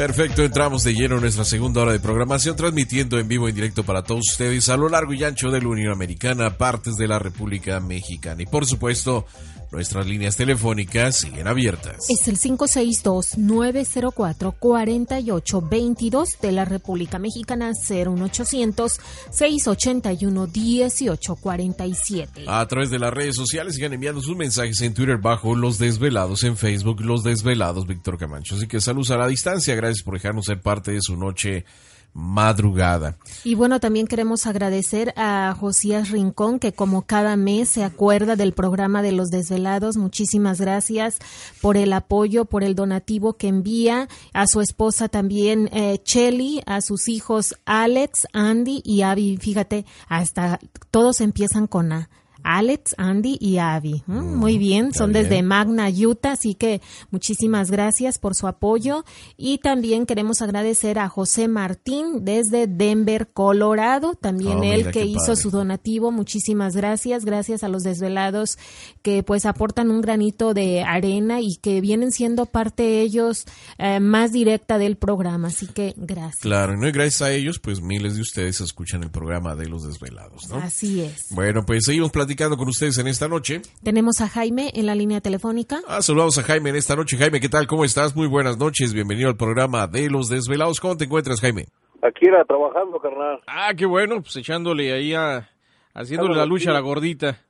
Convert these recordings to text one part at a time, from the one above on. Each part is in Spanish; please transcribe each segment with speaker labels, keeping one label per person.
Speaker 1: Perfecto, entramos de lleno en nuestra segunda hora de programación, transmitiendo en vivo en directo para todos ustedes a lo largo y ancho de la Unión Americana, partes de la República Mexicana. Y por supuesto, nuestras líneas telefónicas siguen abiertas.
Speaker 2: Es el 562-904-4822 de la República Mexicana, 01800-681-1847.
Speaker 1: A través de las redes sociales sigan enviando sus mensajes en Twitter bajo Los Desvelados, en Facebook Los Desvelados Víctor Camacho. Así que saludos a la distancia, gracias por dejarnos ser parte de su noche madrugada.
Speaker 2: Y bueno, también queremos agradecer a Josías Rincón, que como cada mes se acuerda del programa de los desvelados. Muchísimas gracias por el apoyo, por el donativo que envía a su esposa también, eh, Chelly, a sus hijos Alex, Andy y Abby. Fíjate, hasta todos empiezan con A. Alex, Andy y Abby. Mm, Muy bien, son
Speaker 1: bien.
Speaker 2: desde Magna, Utah, así que muchísimas gracias por su apoyo. Y también queremos agradecer a José Martín desde Denver, Colorado, también
Speaker 1: Oh,
Speaker 2: él que hizo
Speaker 1: padre.
Speaker 2: su donativo. Muchísimas gracias, gracias a los desvelados que pues aportan un granito de arena y que vienen siendo parte ellos eh, más directa del programa, así que gracias.
Speaker 1: Claro, ¿no? y gracias a ellos, pues miles de ustedes escuchan el programa de Los Desvelados, ¿no?
Speaker 2: Así es.
Speaker 1: Bueno, pues seguimos platicando con ustedes en esta noche.
Speaker 2: Tenemos a Jaime en la línea telefónica.
Speaker 1: Ah, saludamos a Jaime en esta noche. Jaime, ¿qué tal? ¿Cómo estás? Muy buenas noches. Bienvenido al programa de Los Desvelados. ¿Cómo te encuentras, Jaime?
Speaker 3: Aquí era trabajando, carnal.
Speaker 4: Ah, qué bueno, pues echándole ahí a... Haciéndole la lucha a la gordita.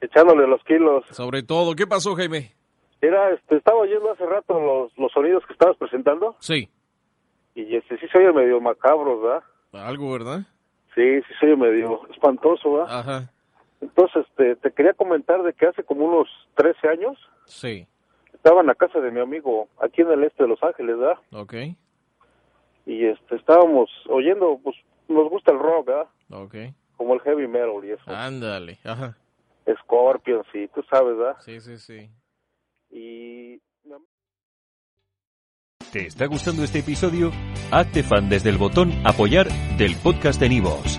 Speaker 3: Echándole los kilos.
Speaker 4: Sobre todo, ¿qué pasó, Jaime?
Speaker 3: Era, este, estaba oyendo hace rato los, los sonidos que estabas presentando
Speaker 4: Sí,
Speaker 3: y este sí se oye medio macabros, ¿verdad?
Speaker 4: algo, ¿verdad?
Speaker 3: Sí, sí se oye medio espantoso, ¿verdad?
Speaker 4: Ajá,
Speaker 3: Entonces, este, te quería comentar de que hace como unos 13 años
Speaker 4: sí,
Speaker 3: estaba en la casa de mi amigo aquí en el este de Los Ángeles, ¿verdad?
Speaker 4: ok,
Speaker 3: Y este, estábamos oyendo, pues nos gusta el rock, ¿verdad?
Speaker 4: ok.
Speaker 3: Como el heavy metal y eso.
Speaker 4: Ándale, ajá,
Speaker 3: Scorpions y tú sabes, ¿verdad?
Speaker 4: sí, sí, sí.
Speaker 3: Y
Speaker 5: ¿Te está gustando este episodio? Hazte fan desde el botón Apoyar del podcast de Nivos.